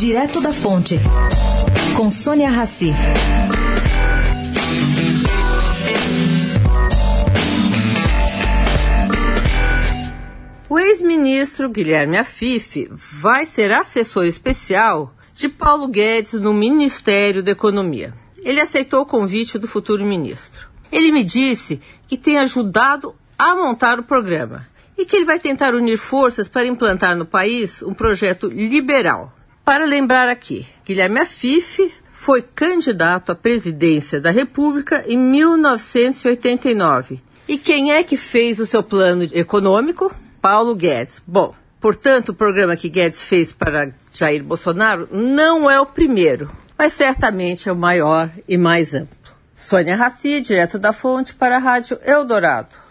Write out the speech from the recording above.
Direto da Fonte, com Sônia Rassi. O ex-ministro Guilherme Afif vai ser assessor especial de Paulo Guedes no Ministério da Economia. Ele aceitou o convite do futuro ministro. Ele me disse que tem ajudado a montar o programa e que ele vai tentar unir forças para implantar no país um projeto liberal. Para lembrar aqui, Guilherme Afif foi candidato à presidência da República em 1989. E quem é que fez o seu plano econômico? Paulo Guedes. Bom, portanto, o programa que Guedes fez para Jair Bolsonaro não é o primeiro, mas certamente é o maior e mais amplo. Sônia Raci, direto da fonte para a Rádio Eldorado.